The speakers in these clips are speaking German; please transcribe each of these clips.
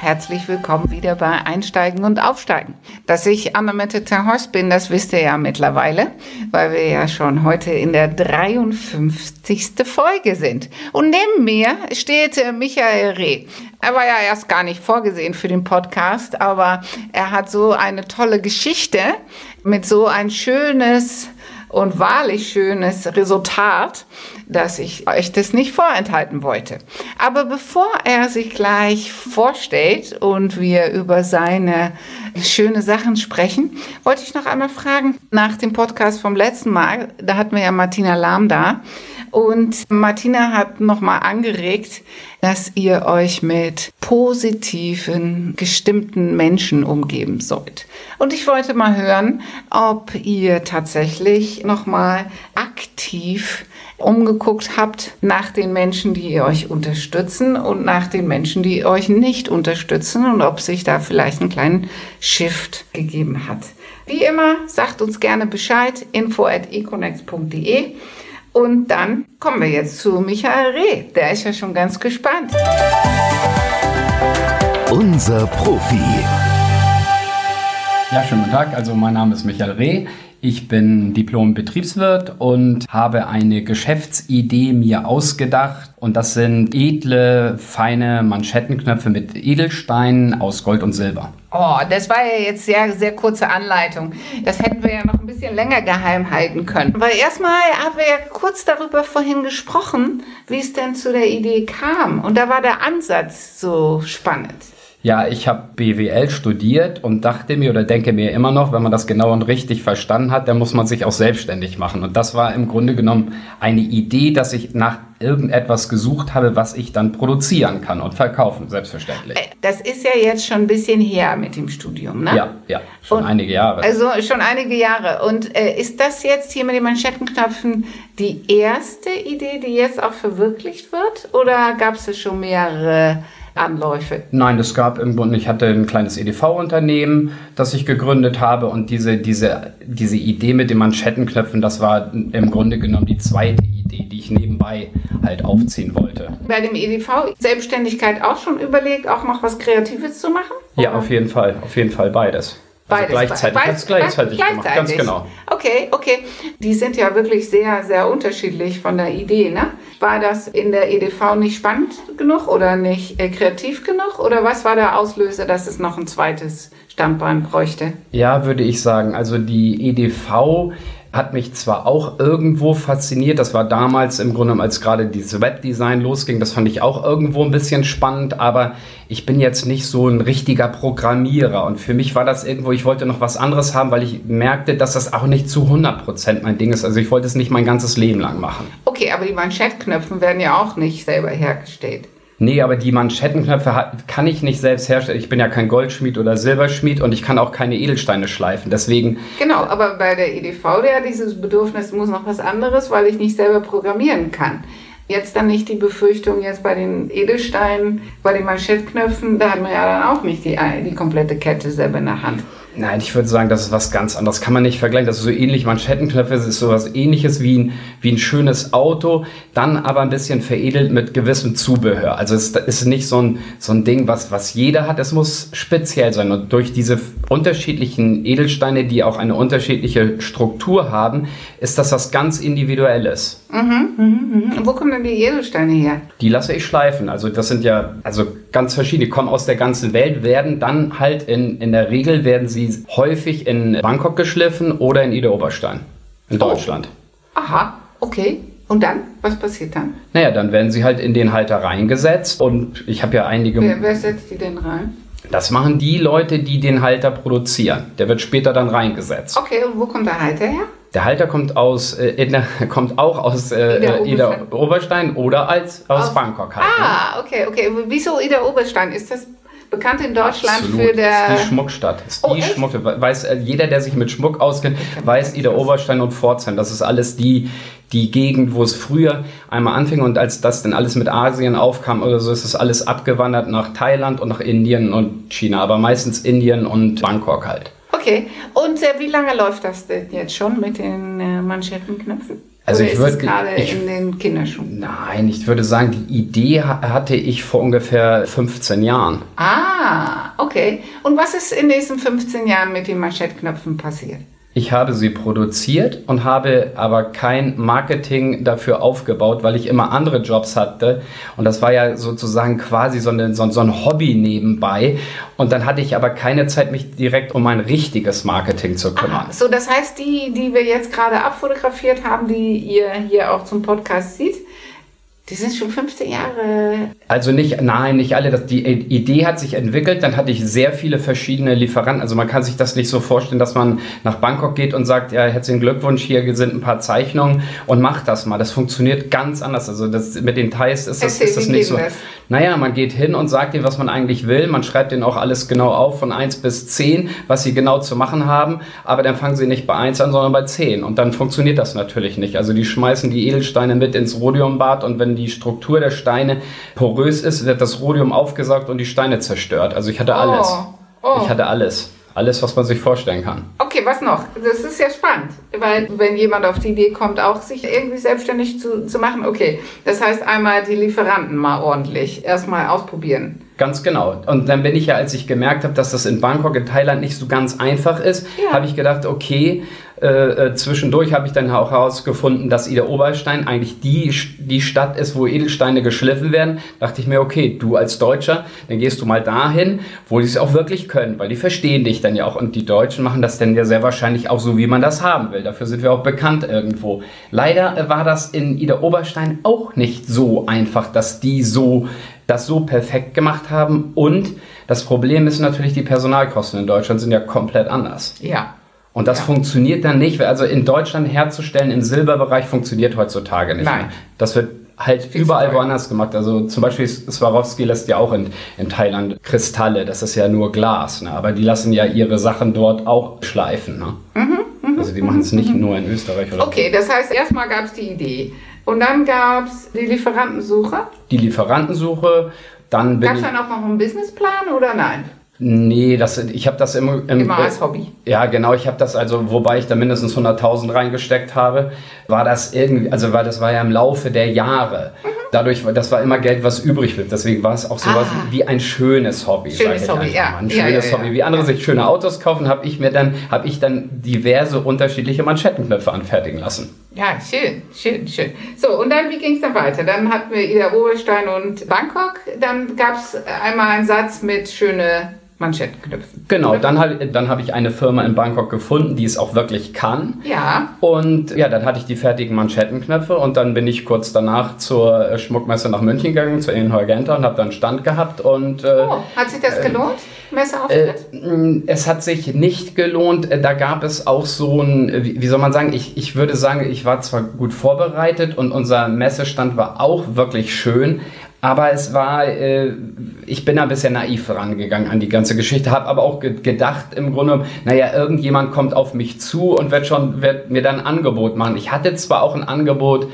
herzlich willkommen wieder bei Einsteigen und Aufsteigen. Dass ich Annemette Terhorst bin, das wisst ihr ja mittlerweile, weil wir ja schon heute in der 53. Folge sind. Und neben mir steht äh, Michael Reh. Er war ja erst gar nicht vorgesehen für den Podcast, aber er hat so eine tolle Geschichte mit so ein schönes und wahrlich schönes Resultat, dass ich euch das nicht vorenthalten wollte. Aber bevor er sich gleich vorstellt und wir über seine schöne Sachen sprechen, wollte ich noch einmal fragen nach dem Podcast vom letzten Mal. Da hatten wir ja Martina Lahm da. Und Martina hat nochmal angeregt, dass ihr euch mit positiven, gestimmten Menschen umgeben sollt. Und ich wollte mal hören, ob ihr tatsächlich nochmal aktiv umgeguckt habt nach den Menschen, die euch unterstützen und nach den Menschen, die euch nicht unterstützen und ob sich da vielleicht einen kleinen Shift gegeben hat. Wie immer, sagt uns gerne Bescheid, info at econex.de. Und dann kommen wir jetzt zu Michael Reh. Der ist ja schon ganz gespannt. Unser Profi. Ja, schönen guten Tag. Also mein Name ist Michael Reh. Ich bin Diplom-Betriebswirt und habe eine Geschäftsidee mir ausgedacht. Und das sind edle, feine Manschettenknöpfe mit Edelsteinen aus Gold und Silber. Oh, das war ja jetzt sehr, sehr kurze Anleitung. Das hätten wir ja noch ein bisschen länger geheim halten können. Weil erstmal haben wir ja kurz darüber vorhin gesprochen, wie es denn zu der Idee kam. Und da war der Ansatz so spannend. Ja, ich habe BWL studiert und dachte mir oder denke mir immer noch, wenn man das genau und richtig verstanden hat, dann muss man sich auch selbstständig machen. Und das war im Grunde genommen eine Idee, dass ich nach irgendetwas gesucht habe, was ich dann produzieren kann und verkaufen, selbstverständlich. Äh, das ist ja jetzt schon ein bisschen her mit dem Studium, ne? Ja, ja, schon und einige Jahre. Also schon einige Jahre. Und äh, ist das jetzt hier mit den Manschettenknöpfen die erste Idee, die jetzt auch verwirklicht wird? Oder gab es schon mehrere? Anläufe? Nein, es gab im Grunde, ich hatte ein kleines EDV-Unternehmen, das ich gegründet habe und diese, diese, diese Idee mit den Manschettenknöpfen, das war im Grunde genommen die zweite Idee, die ich nebenbei halt aufziehen wollte. Bei dem EDV Selbstständigkeit auch schon überlegt, auch noch was Kreatives zu machen? Ja, auf jeden Fall, auf jeden Fall beides. Also beides, gleichzeitig. Beides, gleichzeitig, gleichzeitig gemacht, ganz genau. Okay, okay. Die sind ja wirklich sehr, sehr unterschiedlich von der Idee, ne? War das in der EDV nicht spannend genug oder nicht äh, kreativ genug? Oder was war der Auslöser, dass es noch ein zweites Standbein bräuchte? Ja, würde ich sagen. Also die EDV hat mich zwar auch irgendwo fasziniert, das war damals im Grunde, als gerade dieses Webdesign losging, das fand ich auch irgendwo ein bisschen spannend, aber ich bin jetzt nicht so ein richtiger Programmierer und für mich war das irgendwo, ich wollte noch was anderes haben, weil ich merkte, dass das auch nicht zu 100% mein Ding ist. Also ich wollte es nicht mein ganzes Leben lang machen. Okay, aber die Manschettknöpfe werden ja auch nicht selber hergestellt. Nee, aber die Manschettenknöpfe kann ich nicht selbst herstellen. Ich bin ja kein Goldschmied oder Silberschmied und ich kann auch keine Edelsteine schleifen. Deswegen. Genau, aber bei der EDV, der dieses Bedürfnis muss noch was anderes, weil ich nicht selber programmieren kann. Jetzt dann nicht die Befürchtung, jetzt bei den Edelsteinen, bei den Manschettknöpfen, da hat man ja dann auch nicht die, die komplette Kette selber in der Hand. Nein, ich würde sagen, das ist was ganz anderes. Kann man nicht vergleichen. Das ist so ähnlich. Manschettenknöpfe ist so was ähnliches wie ein, wie ein schönes Auto, dann aber ein bisschen veredelt mit gewissem Zubehör. Also es ist nicht so ein, so ein Ding, was, was jeder hat. Es muss speziell sein. Und durch diese unterschiedlichen Edelsteine, die auch eine unterschiedliche Struktur haben, ist das was ganz Individuelles. Mhm, mh, mh. Wo kommen denn die Edelsteine her? Die lasse ich schleifen. Also das sind ja also ganz verschiedene, kommen aus der ganzen Welt, werden dann halt in, in der Regel werden sie häufig in Bangkok geschliffen oder in Ida Oberstein in oh. Deutschland. Aha, okay. Und dann? Was passiert dann? Naja, dann werden sie halt in den Halter reingesetzt und ich habe ja einige... Wer, wer setzt die denn rein? Das machen die Leute, die den Halter produzieren. Der wird später dann reingesetzt. Okay, und wo kommt der Halter her? Der Halter kommt aus, äh, der, kommt auch aus äh, Ida, Oberstein. Ida Oberstein oder als, aus, aus Bangkok halt. Ne? Ah, okay, okay. Wieso Ida Oberstein? Ist das bekannt in Deutschland Absolut. für der. Ist die Schmuckstadt. Ist Oh, die echt? Schmuck. Weiß, äh, jeder, der sich mit Schmuck auskennt, weiß Ida Oberstein und Pforzheim. Das ist alles die, die Gegend, wo es früher einmal anfing und als das dann alles mit Asien aufkam oder so, ist es alles abgewandert nach Thailand und nach Indien und China. Aber meistens Indien und Bangkok halt. Okay. Und äh, wie lange läuft das denn jetzt schon mit den äh, Manschettenknöpfen? Also Oder ich ist es würd- gerade ich- in den Kinderschuhen. Nein, ich würde sagen, die Idee ha- hatte ich vor ungefähr 15 Jahren. Ah, okay. Und was ist in diesen 15 Jahren mit den Manschettknöpfen passiert? Ich habe sie produziert und habe aber kein Marketing dafür aufgebaut, weil ich immer andere Jobs hatte. Und das war ja sozusagen quasi so, eine, so, so ein Hobby nebenbei. Und dann hatte ich aber keine Zeit, mich direkt um mein richtiges Marketing zu kümmern. Ah, so, das heißt, die, die wir jetzt gerade abfotografiert haben, die ihr hier auch zum Podcast seht, die sind schon 15 Jahre. Also nicht, nein, nicht alle. Das, die Idee hat sich entwickelt, dann hatte ich sehr viele verschiedene Lieferanten. Also man kann sich das nicht so vorstellen, dass man nach Bangkok geht und sagt, ja, herzlichen Glückwunsch, hier sind ein paar Zeichnungen und macht das mal. Das funktioniert ganz anders. Also das, mit den Thais ist das, Erzähl, ist das nicht so. das? Naja, man geht hin und sagt ihnen, was man eigentlich will. Man schreibt ihnen auch alles genau auf, von 1 bis 10, was sie genau zu machen haben. Aber dann fangen sie nicht bei 1 an, sondern bei 10. Und dann funktioniert das natürlich nicht. Also die schmeißen die Edelsteine mit ins Rhodiumbad und wenn die Struktur der Steine porös ist, wird das Rhodium aufgesaugt und die Steine zerstört. Also ich hatte alles. oh. Ich hatte alles. Alles, was man sich vorstellen kann. Okay, was noch? Das ist ja spannend, weil wenn jemand auf die Idee kommt, auch sich irgendwie selbstständig zu, zu machen, okay, das heißt einmal die Lieferanten mal ordentlich erstmal ausprobieren. Ganz genau. Und dann bin ich ja, als ich gemerkt habe, dass das in Bangkok, in Thailand nicht so ganz einfach ist, Ja. habe ich gedacht, okay, äh, äh, zwischendurch habe ich dann auch herausgefunden, dass Ida Oberstein eigentlich die, die Stadt ist, wo Edelsteine geschliffen werden. Dachte ich mir, okay, du als Deutscher, dann gehst du mal dahin, wo die es auch wirklich können, weil die verstehen dich dann ja auch. Und die Deutschen machen das dann ja sehr wahrscheinlich auch so, wie man das haben will. Dafür sind wir auch bekannt irgendwo. Leider war das in Ida Oberstein auch nicht so einfach, dass die so das so perfekt gemacht haben. Und das Problem ist natürlich, die Personalkosten in Deutschland sind ja komplett anders. Ja. Und das Ja. funktioniert dann nicht. Also in Deutschland herzustellen im Silberbereich funktioniert heutzutage nicht Nein. mehr. Das wird halt zu überall woanders gemacht. Also zum Beispiel Swarovski lässt ja auch in, in Thailand Kristalle. Das ist ja nur Glas. Ne? Aber die lassen ja ihre Sachen dort auch schleifen. Ne? also die machen es nicht nur in Österreich oder Mhm, Okay, das heißt, erstmal gab es die Idee. Und dann gab es die Lieferantensuche. die Lieferantensuche. Dann bin Gab es dann auch noch einen Businessplan oder nein? Nee, das, ich habe das im, im, Immer als Hobby. Ja, genau. Ich habe das also, wobei ich da mindestens 100.000 reingesteckt habe, war das irgendwie, also weil das war ja im Laufe der Jahre. Mhm. Dadurch, das war immer Geld, was übrig blieb. Deswegen war es auch sowas Ah. wie ein schönes Hobby. Schönes Hobby, ja. mal. Ein Ja, schönes ja, ja. Hobby. Wie andere sich schöne Autos kaufen, habe ich mir dann, habe ich dann diverse unterschiedliche Manschettenknöpfe anfertigen lassen. Ja, schön, schön, schön. So, und dann, wie ging es dann weiter? Dann hatten wir Ida Oberstein und Bangkok. Dann gab es einmal einen Satz mit schöne Manschettenknöpfen. Genau, dann, halt, dann habe ich eine Firma in Bangkok gefunden, die es auch wirklich kann. Ja, Und ja, dann hatte ich die fertigen Manschettenknöpfe und dann bin ich kurz danach zur äh, Schmuckmesse nach München gegangen, zur Inhorgenta und habe dann Stand gehabt und äh, oh, hat sich das gelohnt? äh, Messeauftritt? mh, es hat sich nicht gelohnt. Äh, Da gab es auch so ein, äh, wie, wie soll man sagen, ich, ich würde sagen, ich war zwar gut vorbereitet und unser Messestand war auch wirklich schön, aber es war, äh, ich bin da ein bisschen naiv rangegangen an die ganze Geschichte, habe aber auch ge gedacht im Grunde, naja, irgendjemand kommt auf mich zu und wird schon, wird mir dann ein Angebot machen. Ich hatte zwar auch ein Angebot,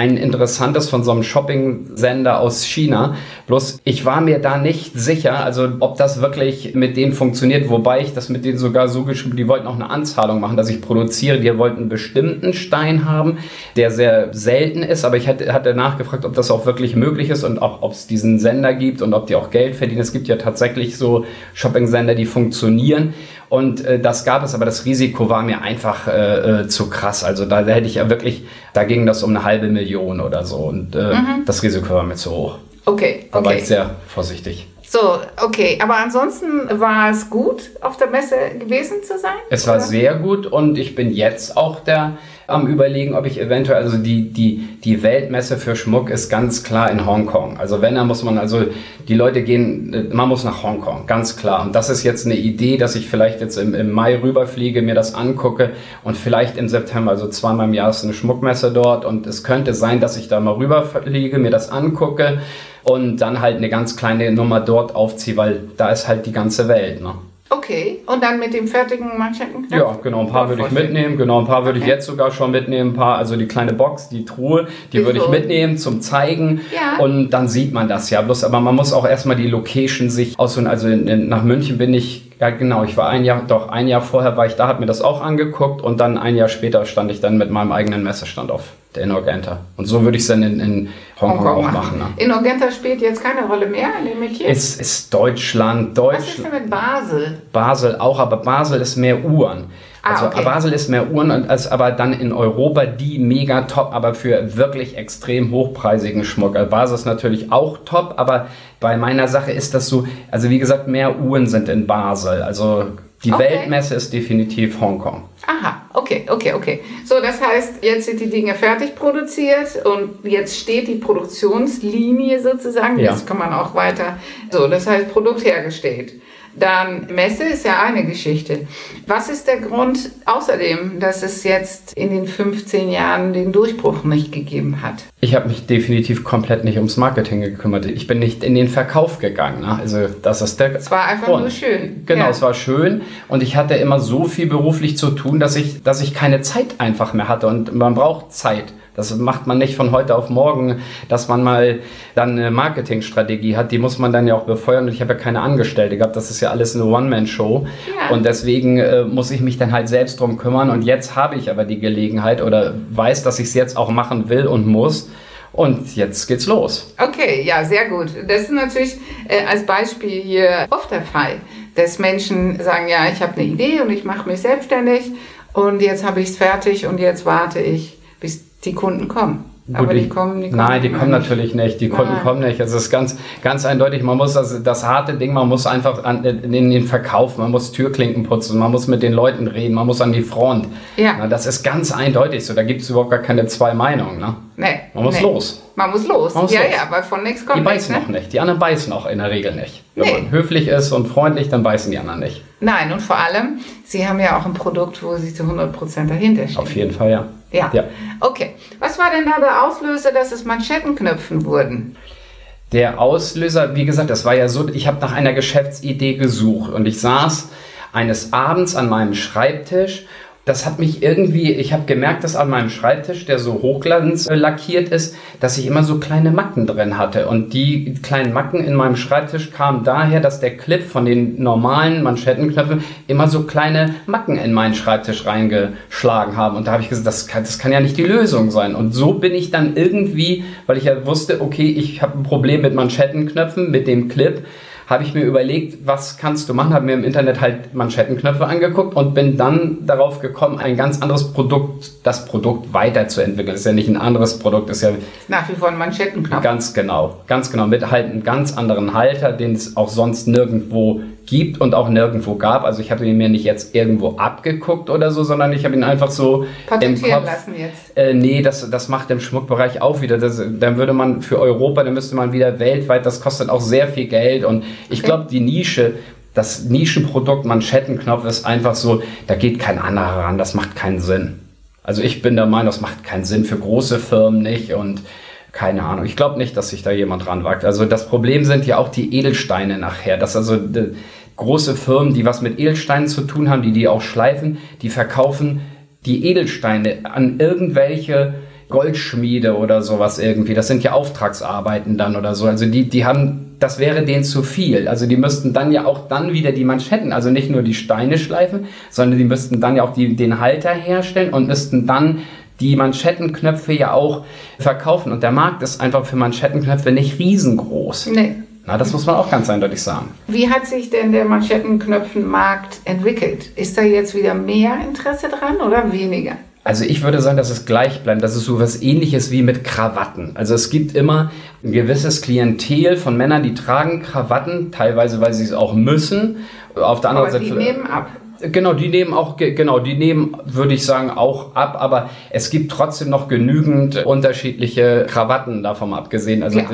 ein interessantes von so einem Shopping-Sender aus China. Bloß ich war mir da nicht sicher, also ob das wirklich mit denen funktioniert, wobei ich das mit denen sogar so geschrieben, die wollten auch eine Anzahlung machen, dass ich produziere. Die wollten einen bestimmten Stein haben, der sehr selten ist, aber ich hatte, hatte nachgefragt, ob das auch wirklich möglich ist und auch ob es diesen Sender gibt und ob die auch Geld verdienen. Es gibt ja tatsächlich so Shopping-Sender, die funktionieren. Und äh, das gab es, aber das Risiko war mir einfach äh, äh, zu krass. Also da, da hätte ich ja wirklich, da ging das um eine halbe Million oder so. Und äh, das Risiko war mir zu hoch. Okay, Da war ich okay. sehr vorsichtig. So, okay. Aber ansonsten war es gut, auf der Messe gewesen zu sein? Es war oder? sehr gut und ich bin jetzt auch der am überlegen, ob ich eventuell, also die, die, die Weltmesse für Schmuck ist ganz klar in Hongkong. Also wenn, dann muss man, also die Leute gehen, man muss nach Hongkong, ganz klar. Und das ist jetzt eine Idee, dass ich vielleicht jetzt im, im Mai rüberfliege, mir das angucke und vielleicht im September, also zweimal im Jahr ist eine Schmuckmesse dort und es könnte sein, dass ich da mal rüberfliege, mir das angucke und dann halt eine ganz kleine Nummer dort aufziehe, weil da ist halt die ganze Welt. Ne? Okay, und dann mit dem fertigen Manschettenknopf? Ja, genau, ein paar würde ich mitnehmen, genau, ein paar würde okay. ich jetzt sogar schon mitnehmen, ein paar, also die kleine Box, die Truhe, die Wieso? würde ich mitnehmen zum Zeigen ja. und dann sieht man das ja, bloß, aber man muss auch erstmal die Location sich aussuchen, also in, in, nach München bin ich, ja genau, ich war ein Jahr, doch ein Jahr vorher war ich da, habe mir das auch angeguckt und dann ein Jahr später stand ich dann mit meinem eigenen Messestand auf der Inorgenta. Und so würde ich es dann in, in Hongkong, Hongkong auch machen. Ne? Inorgenta spielt jetzt keine Rolle mehr in dem Metier? Es ist Deutschland. Deutschland. Was ist denn mit Basel? Basel auch, aber Basel ist mehr Uhren. Ah, also okay. Basel ist mehr Uhren, als aber dann in Europa die mega top, aber für wirklich extrem hochpreisigen Schmuck. Also Basel ist natürlich auch top, aber bei meiner Sache ist das so, also wie gesagt, mehr Uhren sind in Basel. Also die okay. Weltmesse ist definitiv Hongkong. Aha, okay, okay, okay. So, das heißt, jetzt sind die Dinge fertig produziert und jetzt steht die Produktionslinie sozusagen. Ja. Jetzt kann man auch weiter. So, das heißt, Produkt hergestellt. Dann Messe ist ja eine Geschichte. Was ist der Grund außerdem, dass es jetzt in den 15 Jahren den Durchbruch nicht gegeben hat? Ich habe mich definitiv komplett nicht ums Marketing gekümmert. Ich bin nicht in den Verkauf gegangen. Ne? Also das ist der. Es war einfach Grund. nur schön. Genau, ja. es war schön und ich hatte immer so viel beruflich zu tun, dass ich, dass ich keine Zeit einfach mehr hatte und man braucht Zeit. Das macht man nicht von heute auf morgen, dass man mal dann eine Marketingstrategie hat. Die muss man dann ja auch befeuern. Und ich habe ja keine Angestellte gehabt. Das ist ja alles eine One-Man-Show. Ja. Und deswegen äh, muss ich mich dann halt selbst drum kümmern. Und jetzt habe ich aber die Gelegenheit oder weiß, dass ich es jetzt auch machen will und muss. Und jetzt geht's los. Okay, ja, sehr gut. Das ist natürlich äh, als Beispiel hier oft der Fall, dass Menschen sagen, ja, ich habe eine Idee und ich mache mich selbstständig und jetzt habe ich es fertig und jetzt warte ich, bis die Kunden kommen. Gut, aber die, die, kommen, die kommen Nein, die kommen natürlich nicht. Die nein. Kunden kommen nicht. Es ist ganz, ganz eindeutig. Man muss das, das harte Ding, man muss einfach an, in den Verkauf, man muss Türklinken putzen, man muss mit den Leuten reden, man muss an die Front. Ja. Na, das ist ganz eindeutig so. Da gibt es überhaupt gar keine zwei Meinungen. Ne? Nee. Man muss nee. los. Man muss los. Man muss ja, los. ja, weil von nichts kommt Die beißen nichts, ne? noch nicht. Die anderen beißen auch in der Regel nicht. Wenn nee. man höflich ist und freundlich, dann beißen die anderen nicht. Nein, und vor allem, Sie haben ja auch ein Produkt, wo Sie zu 100% dahinter stehen. Auf jeden Fall, ja. Ja. ja. Okay. Was war denn da der Auslöser, dass es Manschettenknöpfen wurden? Der Auslöser, wie gesagt, das war ja so, ich habe nach einer Geschäftsidee gesucht und ich saß eines Abends an meinem Schreibtisch das hat mich irgendwie, ich habe gemerkt, dass an meinem Schreibtisch, der so hochglanz lackiert ist, dass ich immer so kleine Macken drin hatte. Und die kleinen Macken in meinem Schreibtisch kamen daher, dass der Clip von den normalen Manschettenknöpfen immer so kleine Macken in meinen Schreibtisch reingeschlagen haben. Und da habe ich gesagt, das kann, das kann ja nicht die Lösung sein. Und so bin ich dann irgendwie, weil ich ja wusste, okay, ich habe ein Problem mit Manschettenknöpfen, mit dem Clip habe ich mir überlegt, was kannst du machen, habe mir im Internet halt Manschettenknöpfe angeguckt und bin dann darauf gekommen, ein ganz anderes Produkt, das Produkt weiterzuentwickeln. Das ist ja nicht ein anderes Produkt, ist ja nach wie vor ein Manschettenknopf. Ganz genau, ganz genau, mit halt einem ganz anderen Halter, den es auch sonst nirgendwo gibt und auch nirgendwo gab. Also ich habe ihn mir nicht jetzt irgendwo abgeguckt oder so, sondern ich habe ihn einfach so im Kopf. lassen jetzt. Äh, nee, das, das macht im Schmuckbereich auch wieder. Das, dann würde man für Europa, dann müsste man wieder weltweit, das kostet auch sehr viel Geld. Und ich okay. glaube, die Nische, das Nischenprodukt Manschettenknopf ist einfach so, da geht kein anderer ran, das macht keinen Sinn. Also ich bin der Meinung, das macht keinen Sinn für große Firmen nicht und keine Ahnung. Ich glaube nicht, dass sich da jemand ranwagt. Also das Problem sind ja auch die Edelsteine nachher. Das also große Firmen, die was mit Edelsteinen zu tun haben, die die auch schleifen, die verkaufen die Edelsteine an irgendwelche Goldschmiede oder sowas irgendwie. Das sind ja Auftragsarbeiten dann oder so. Also die, die haben, das wäre denen zu viel. Also die müssten dann ja auch dann wieder die Manschetten, also nicht nur die Steine schleifen, sondern die müssten dann ja auch die, den Halter herstellen und müssten dann die Manschettenknöpfe ja auch verkaufen. Und der Markt ist einfach für Manschettenknöpfe nicht riesengroß. Nee. Na, das muss man auch ganz eindeutig sagen. Wie hat sich denn der Manschettenknöpfenmarkt entwickelt? Ist da jetzt wieder mehr Interesse dran oder weniger? Also ich würde sagen, dass es gleich bleibt. Das ist so was ähnliches wie mit Krawatten. Also es gibt immer ein gewisses Klientel von Männern, die tragen Krawatten, teilweise weil sie es auch müssen. Auf der anderen Aber Seite. Die nehmen ab. Genau, die nehmen auch, genau, die nehmen, würde ich sagen, auch ab, aber es gibt trotzdem noch genügend unterschiedliche Krawatten davon abgesehen. Also, Ja, auf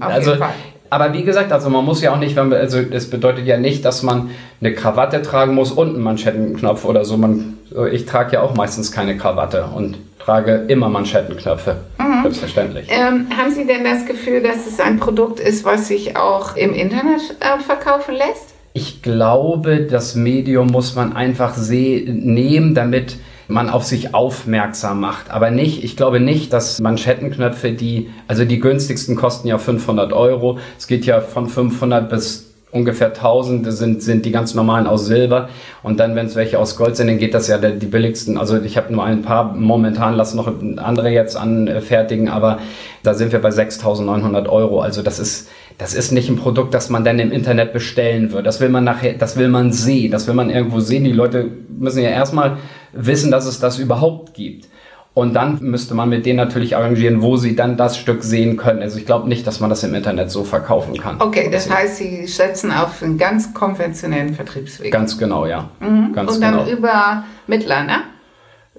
also jeden Fall. Aber wie gesagt, also man muss ja auch nicht, wenn man, also das bedeutet ja nicht, dass man eine Krawatte tragen muss und einen Manschettenknopf oder so. Man, ich trage ja auch meistens keine Krawatte und trage immer Manschettenknöpfe. Mhm. Selbstverständlich. Ähm, haben Sie denn das Gefühl, dass es ein Produkt ist, was sich auch im Internet äh, verkaufen lässt? Ich glaube, das Medium muss man einfach nehmen, damit man auf sich aufmerksam macht. Aber nicht, ich glaube nicht, dass Manschettenknöpfe, die, also die günstigsten kosten ja 500 Euro. Es geht ja von 500 bis ungefähr 1000 Das sind, sind die ganz normalen aus Silber. Und dann, wenn es welche aus Gold sind, dann geht das ja die billigsten. Also ich habe nur ein paar, momentan lassen noch andere jetzt anfertigen, aber da sind wir bei 6900 Euro. Also das ist, das ist nicht ein Produkt, das man dann im Internet bestellen wird. Das will man nachher, das will man sehen, das will man irgendwo sehen. Die Leute müssen ja erstmal wissen, dass es das überhaupt gibt. Und dann müsste man mit denen natürlich arrangieren, wo sie dann das Stück sehen können. Also ich glaube nicht, dass man das im Internet so verkaufen kann. Okay, das heißt, Sie setzen auf einen ganz konventionellen Vertriebsweg. Ganz genau, ja. Ganz Und dann genau. über Mittler, ne?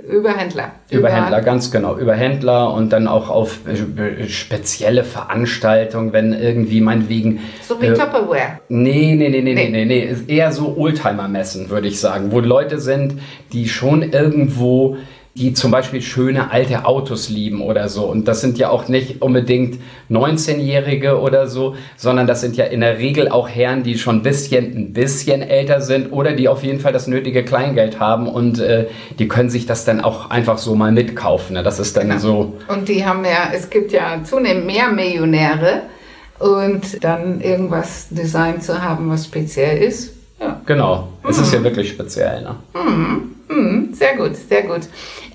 Über Händler. Über Händler, ganz genau. Über Händler und dann auch auf äh, spezielle Veranstaltungen, wenn irgendwie meinetwegen. So wie äh, Tupperware. Nee, nee, nee, nee, Nee. nee, nee, eher so Oldtimer-Messen, würde ich sagen, wo Leute sind, die schon irgendwo, die zum Beispiel schöne alte Autos lieben oder so. Und das sind ja auch nicht unbedingt 19-Jährige oder so, sondern das sind ja in der Regel auch Herren, die schon ein bisschen, ein bisschen älter sind oder die auf jeden Fall das nötige Kleingeld haben und äh, die können sich das dann auch einfach so mal mitkaufen. Ne? Das ist dann Genau. so. Und die haben ja, es gibt ja zunehmend mehr Millionäre und dann irgendwas designt zu haben, was speziell ist. Ja. Genau. Es ist ja wirklich speziell. Ne? Hm, sehr gut, sehr gut.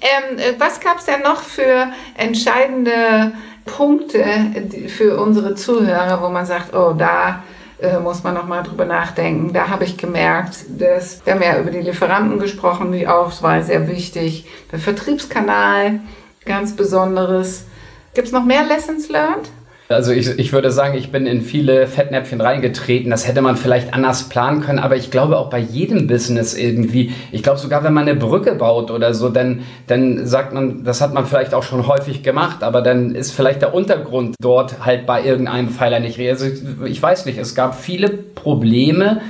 Ähm, äh, was gab es denn noch für entscheidende Punkte die- für unsere Zuhörer, wo man sagt, oh, da äh, muss man noch mal drüber nachdenken. Da habe ich gemerkt, dass wir haben ja über die Lieferanten gesprochen, die Auswahl sehr wichtig. Der Vertriebskanal, ganz besonderes. Gibt es noch mehr Lessons learned? Also ich, ich würde sagen, ich bin in viele Fettnäpfchen reingetreten. Das hätte man vielleicht anders planen können, aber ich glaube auch bei jedem Business irgendwie. Ich glaube sogar, wenn man eine Brücke baut oder so, dann, dann sagt man, das hat man vielleicht auch schon häufig gemacht, aber dann ist vielleicht der Untergrund dort halt bei irgendeinem Pfeiler nicht. Also ich, ich weiß nicht, es gab viele Probleme.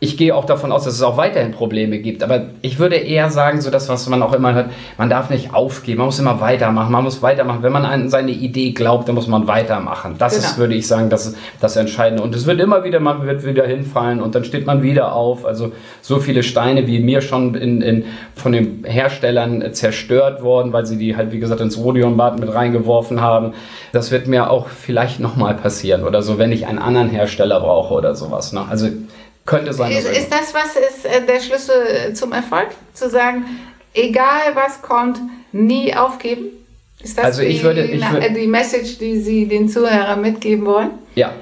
Ich gehe auch davon aus, dass es auch weiterhin Probleme gibt. Aber ich würde eher sagen, so das, was man auch immer hört, man darf nicht aufgeben, man muss immer weitermachen, man muss weitermachen. Wenn man an seine Idee glaubt, dann muss man weitermachen. Das Genau. ist, würde ich sagen, das, das Entscheidende. Und es wird immer wieder, man wird wieder hinfallen und dann steht man wieder auf. Also so viele Steine, wie mir schon in, in, von den Herstellern zerstört worden, weil sie die halt, wie gesagt, ins Rodionbad mit reingeworfen haben. Das wird mir auch vielleicht nochmal passieren oder so, wenn ich einen anderen Hersteller brauche oder sowas. Ne? Also könnte sein, Ist, ist das, was ist äh, der Schlüssel zum Erfolg? Zu sagen, egal was kommt, nie aufgeben? Ist das Also ich die, würde- ich na- würd- äh, die Message, die Sie den Zuhörern mitgeben wollen? Ja,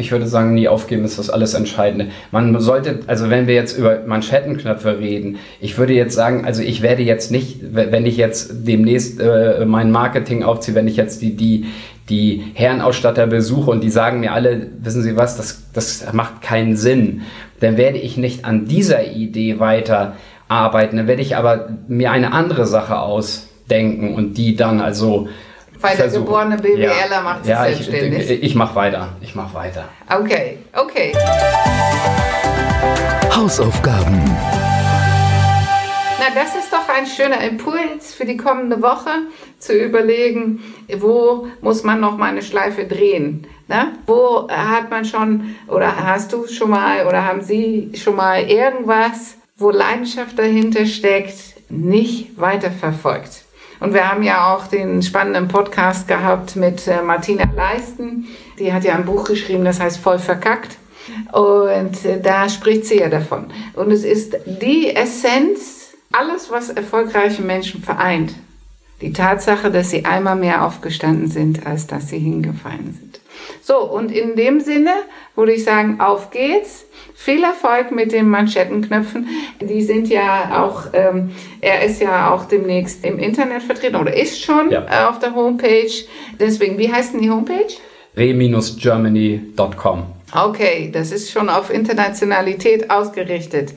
ich würde sagen, nie aufgeben ist das alles Entscheidende. Man sollte, also wenn wir jetzt über Manschettenknöpfe reden, ich würde jetzt sagen, also ich werde jetzt nicht, wenn ich jetzt demnächst äh, mein Marketing aufziehe, wenn ich jetzt die, die, die Herrenausstatter besuche und die sagen mir alle, wissen Sie was, das, das macht keinen Sinn, dann werde ich nicht an dieser Idee weiter arbeiten, dann werde ich aber mir eine andere Sache ausdenken und die dann also Weil der geborene BWLer macht sich ja, selbstständig. Ich, ich mache weiter, ich mache weiter. Okay, okay. Hausaufgaben. Na, das ist doch ein schöner Impuls für die kommende Woche, zu überlegen, wo muss man noch mal eine Schleife drehen. Ne? Wo hat man schon, oder hast du schon mal, oder haben Sie schon mal irgendwas, wo Leidenschaft dahinter steckt, nicht weiterverfolgt? Und wir haben ja auch den spannenden Podcast gehabt mit äh, Martina Leisten. Die hat ja ein Buch geschrieben, das heißt Voll verkackt. Und äh, da spricht sie ja davon. Und es ist die Essenz, alles, was erfolgreiche Menschen vereint. Die Tatsache, dass sie einmal mehr aufgestanden sind, als dass sie hingefallen sind. So, und in dem Sinne würde ich sagen, auf geht's. Viel Erfolg mit den Manschettenknöpfen. Die sind ja auch, ähm, er ist ja auch demnächst im Internet vertreten oder ist schon Ja. äh, auf der Homepage. Deswegen, wie heißt denn die Homepage? re-germany.com. Okay, das ist schon auf Internationalität ausgerichtet.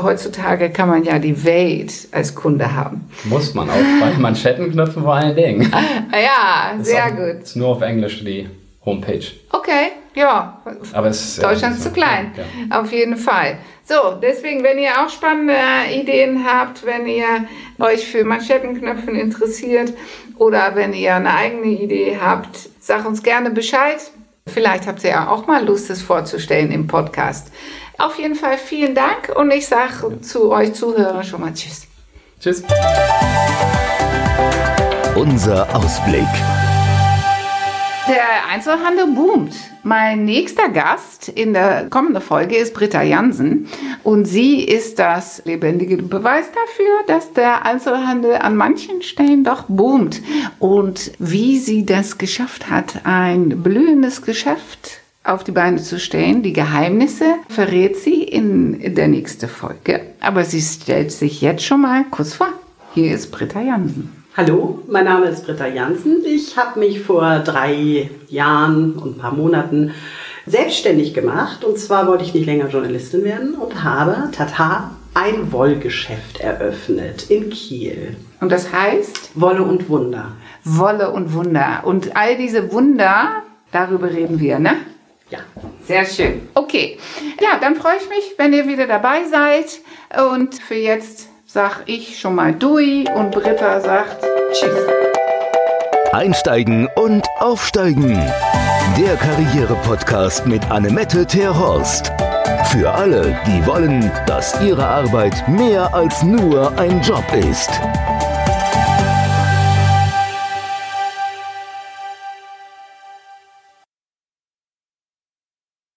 Heutzutage kann man ja die Welt als Kunde haben. Muss man auch bei Manschettenknöpfen vor allen Dingen. ja, sehr ist auch, gut. Ist nur auf Englisch die Homepage. Okay, ja. Aber es ist Deutschland ist zu klein. Ja. Auf jeden Fall. So, deswegen, wenn ihr auch spannende Ideen habt, wenn ihr euch für Manschettenknöpfen interessiert oder wenn ihr eine eigene Idee habt, sagt uns gerne Bescheid. Vielleicht habt ihr ja auch mal Lust, es vorzustellen im Podcast. Auf jeden Fall vielen Dank und ich sage zu euch Zuhörern schon mal Tschüss. Tschüss. Unser Ausblick. Der Einzelhandel boomt. Mein nächster Gast in der kommenden Folge ist Britta Jansen und sie ist das lebendige Beweis dafür, dass der Einzelhandel an manchen Stellen doch boomt und wie sie das geschafft hat, ein blühendes Geschäft auf die Beine zu stellen. Die Geheimnisse verrät sie in der nächsten Folge. Aber sie stellt sich jetzt schon mal kurz vor. Hier ist Britta Jansen. Hallo, mein Name ist Britta Jansen. Ich habe mich vor drei Jahren und ein paar Monaten selbstständig gemacht. Und zwar wollte ich nicht länger Journalistin werden und habe, tata, ein Wollgeschäft eröffnet in Kiel. Und das heißt? Wolle und Wunder. Wolle und Wunder. Und all diese Wunder, darüber reden wir, ne? Ja. Sehr schön. Okay. Ja, dann freue ich mich, wenn ihr wieder dabei seid. Und für jetzt sag ich schon mal Dui und Britta sagt Tschüss. Einsteigen und aufsteigen. Der Karriere-Podcast mit Annemette Terhorst. Für alle, die wollen, dass ihre Arbeit mehr als nur ein Job ist.